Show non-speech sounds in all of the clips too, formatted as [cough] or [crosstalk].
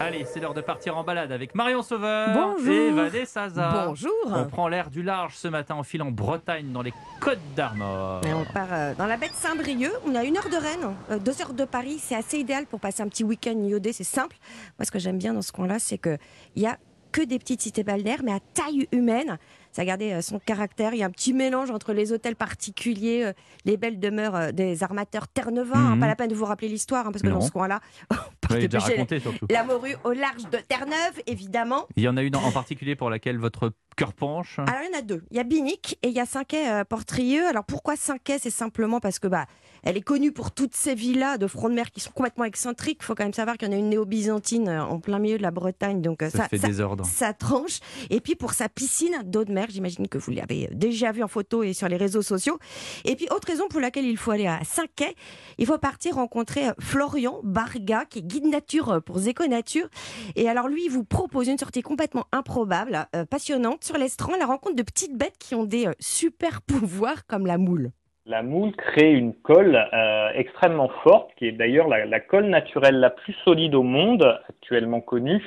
Allez, c'est l'heure de partir en balade avec Marion Sauveur Bonjour. et Vanessa Zaza. Bonjour. On prend l'air du large ce matin en filant en Bretagne dans les Côtes d'Armor. Et on part euh, dans la baie de Saint-Brieuc. On a une heure de Rennes, euh, deux heures de Paris. C'est assez idéal pour passer un petit week-end iodé. C'est simple. Moi, ce que j'aime bien dans ce coin-là, c'est que il y a que des petites cités balnéaires, mais à taille humaine. Ça a gardé euh, son caractère. Il y a un petit mélange entre les hôtels particuliers, euh, les belles demeures euh, des armateurs Terre-Neuve. hein. Mhm. Pas la peine de vous rappeler l'histoire, hein, parce que Non. dans ce coin-là, [laughs] on raconté la morue au large de Terre-Neuve, évidemment. Il y en a une en particulier pour laquelle votre cœur penche. Alors il y en a deux. Il y a Binic et il y a Cinquet euh, Portrieux. Alors pourquoi Cinquet? C'est simplement parce que bah elle est connue pour toutes ces villas de front de mer qui sont complètement excentriques. Il faut quand même savoir qu'il y en a une néo-byzantine euh, en plein milieu de la Bretagne, donc euh, Ça, ça, fait ça- désordre. ça tranche. Et puis pour sa piscine d'eau de mer, j'imagine que vous l'avez déjà vu en photo et sur les réseaux sociaux. Et puis autre raison pour laquelle il faut aller à Cinquet, il faut partir rencontrer euh, Florian Barga, qui est guide nature pour Zéco Nature. Et alors lui, il vous propose une sortie complètement improbable, passionnante, sur l'estran, la rencontre de petites bêtes qui ont des euh, super [laughs] pouvoirs comme la moule. La moule crée une colle euh, extrêmement forte, qui est d'ailleurs la, colle naturelle la plus solide au monde, actuellement connue.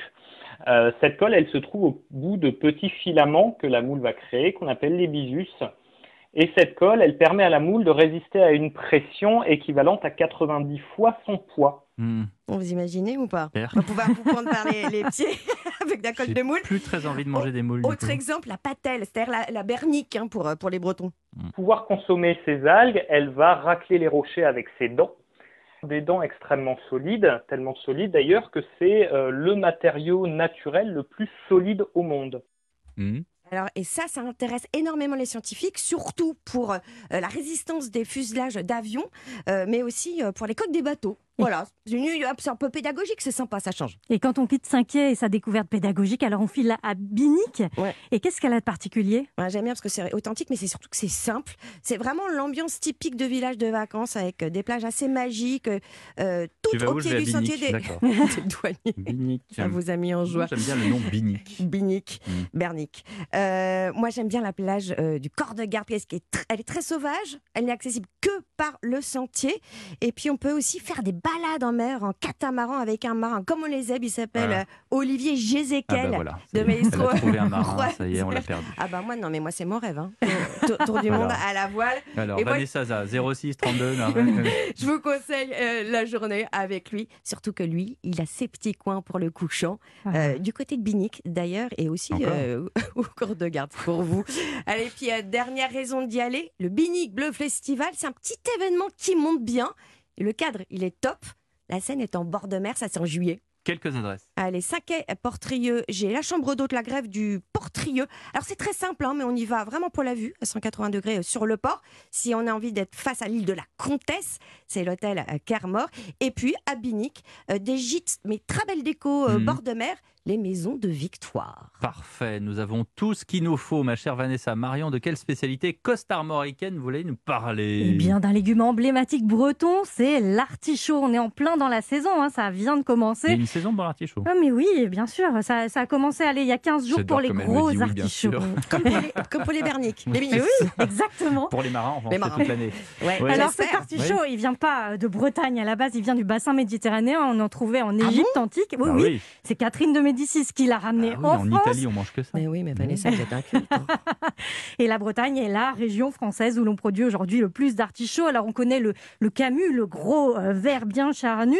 Euh, cette colle, elle se trouve au bout de petits filaments que la moule va créer, qu'on appelle les bisus. Et cette colle, elle permet à la moule de résister à une pression équivalente à 90 fois son poids. Bon, vous imaginez ou pas Père. On va pouvoir vous prendre par les, les [laughs] pieds [laughs] avec de la colle de moule. plus très envie de manger des moules. Autre exemple, la patelle, c'est-à-dire la, la bernique hein, pour, euh, pour les Bretons. Pour pouvoir consommer ces algues, elle va racler les rochers avec ses dents. Des dents extrêmement solides, tellement solides d'ailleurs que c'est euh, le matériau naturel le plus solide au monde. Hmm. Alors, et ça, ça intéresse énormément les scientifiques, surtout pour euh, la résistance des fuselages d'avions, euh, mais aussi euh, pour les coques des bateaux. [laughs] Voilà, c'est un peu pédagogique, c'est sympa, ça change. Et quand on quitte Cinquier et sa découverte pédagogique, alors on file à Binic. Ouais. Et qu'est-ce qu'elle a de particulier? Ouais, J'aime bien parce que c'est authentique, mais c'est surtout que c'est simple. C'est vraiment l'ambiance typique de village de vacances avec euh, des plages assez magiques, euh, Tu toutes au pied du sentier [laughs] des, douaniers. Binic. Ça vous a mis en joie. J'aime bien le nom Binic. [laughs] Binic, Mm. Bernic. Euh, moi, j'aime bien la plage euh, du corps de garde parce qu'elle est, elle est très sauvage. Elle n'est accessible que par le sentier. Et puis, on peut aussi faire des balades en mer en catamaran avec un marin, comme on les aime. Il s'appelle Voilà. euh, Olivier Ah Jézéquel. bah voilà. de. Maestro. Elle a trouvé un marin, [laughs] ça y est, on l'a perdu. Ah bah moi non mais moi c'est mon rêve hein. [laughs] Tour, tour du Voilà. monde à la voile. Alors, Et moi- Vanessa Zaza, 06 32. non, ouais, ouais. Je vous conseille euh, la journée avec lui, surtout que lui, il a ses petits coins pour le couchant, euh, du côté de Binic d'ailleurs, et aussi euh, [laughs] au corps de garde pour vous. Allez, puis euh, dernière raison d'y aller, le Binic Bleu Festival, c'est un petit événement qui monte bien. Et le cadre, il est top. La scène est en bord de mer, ça c'est en juillet. Quelques adresses. Allez, Saquet, Portrieux, j'ai la chambre d'hôte, la grève du Portrieux. Alors c'est très simple, hein, mais on y va vraiment pour la vue, à 180 degrés euh, sur le port. Si on a envie d'être face à l'île de la Comtesse, c'est l'hôtel euh, Kermor. Et puis à Binic, euh, des gîtes, mais très belle déco, euh, Mhm. bord de mer, les maisons de Victoire. Parfait, nous avons tout ce qu'il nous faut, ma chère Vanessa. Marion, de quelle spécialité costarmoricaine voulez nous parler? Eh bien, d'un légume emblématique breton, c'est l'artichaut. On est en plein dans la saison, hein, ça vient de Il y a commencer. une saison pour l'artichaut. Ah mais oui, bien sûr, ça, ça a commencé allez, il y a 15 jours pour les gros oui, artichauts. [laughs] Comme pour les, comme pour les Bernic, les Mais Binic. oui, exactement. Pour les marins, on en Les marins. toute l'année. [laughs] Ouais, Ouais. Alors cet artichaut, il vient pas de Bretagne à la base, il vient du bassin méditerranéen. On en trouvait en Ah Égypte antique. Oui, Ah oui, oui. c'est Catherine de Médicis qui l'a ramené Ah oui, en, en France. Italie, on mange que ça. Mais oui, mais Vanessa, vous êtes un culte. hein. [laughs] Et la Bretagne est la région française où l'on produit aujourd'hui le plus d'artichauts. Alors on connaît le, le Camus, le gros euh, vert bien charnu,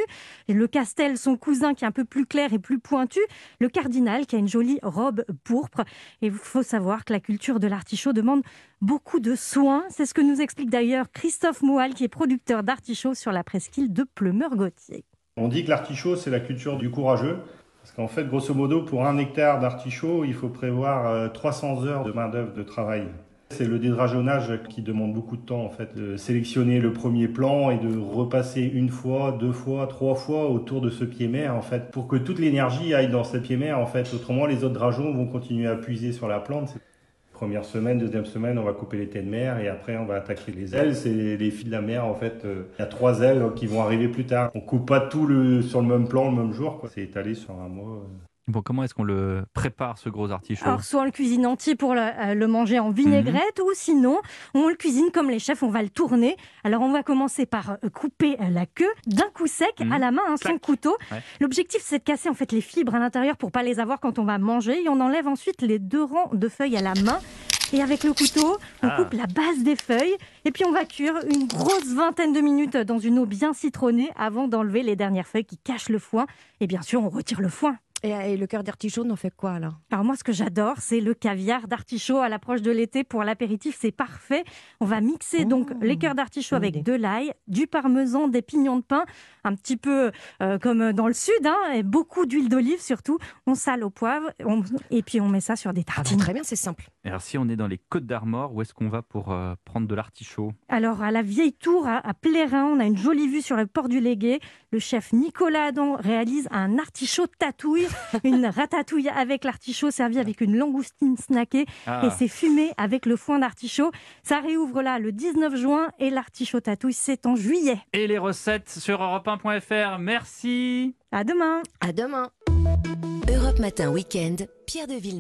et le Castel, son cousin qui est un peu plus clair et plus pointu, le Cardinal qui a une jolie robe pourpre. Et il faut savoir que la culture de l'artichaut demande beaucoup de soins. C'est ce que nous explique d'ailleurs Christophe Moual qui est producteur d'artichauts sur la presqu'île de Plumeur-Gautier. On dit que l'artichaut, c'est la culture du courageux. Parce qu'en fait, grosso modo, pour un hectare d'artichaut, il faut prévoir euh, 300 heures de main-d'œuvre de travail. C'est le dédrageonnage qui demande beaucoup de temps, en fait. De sélectionner le premier plan et de repasser une fois, deux fois, trois fois autour de ce pied-mer, en fait, pour que toute l'énergie aille dans ce pied-mer, en fait. Autrement, les autres drageons vont continuer à puiser sur la plante. Première semaine, deuxième semaine, on va couper les têtes de mer et après on va attaquer les ailes. C'est les fils de la mer en fait. euh, Il y a trois ailes qui vont arriver plus tard. On coupe pas tout le, sur le même plan le même jour. C'est étalé sur un mois. Bon, comment est-ce qu'on le prépare ce gros artichaut Alors, soit on le cuisine entier pour le, euh, le manger en vinaigrette, ou sinon, on le cuisine comme les chefs, on va le tourner. Alors, on va commencer par euh, couper euh, la queue d'un coup sec Mhm. à la main, hein, sans couteau. Ouais. L'objectif, c'est de casser en fait les fibres à l'intérieur pour pas les avoir quand on va manger. Et on enlève ensuite les deux rangs de feuilles à la main. Et avec le couteau, on Ah. coupe la base des feuilles. Et puis, on va cuire une grosse vingtaine de minutes dans une eau bien citronnée avant d'enlever les dernières feuilles qui cachent le foin. Et bien sûr, on retire le foin. Et, et le cœur d'artichaut, on en fait quoi alors? Alors moi, ce que j'adore, c'est le caviar d'artichaut à l'approche de l'été pour l'apéritif. C'est parfait. On va mixer donc Oh, les cœurs d'artichaut avec idée. de l'ail, du parmesan, des pignons de pain, un petit peu euh, comme dans le sud, hein, et beaucoup d'huile d'olive surtout. On sale au poivre on- et puis on met ça sur des Ah bah, tartines. Très bien, c'est simple. Et Alors, si on est dans les Côtes d'Armor, où est-ce qu'on va pour euh, prendre de l'artichaut? Alors, à la vieille tour, à, à Plérin, on a une jolie vue sur le port du Légué. Le chef Nicolas Adam réalise un artichaut tatouille, une ratatouille avec l'artichaut servi avec une langoustine snackée. Ah, Et c'est fumé avec le foin d'artichaut. Ça réouvre là le 19 juin et l'artichaut tatouille, c'est en juillet. Et les recettes sur europe1.fr. Merci À demain À demain. Europe Matin Weekend, Pierre de Villeneuve.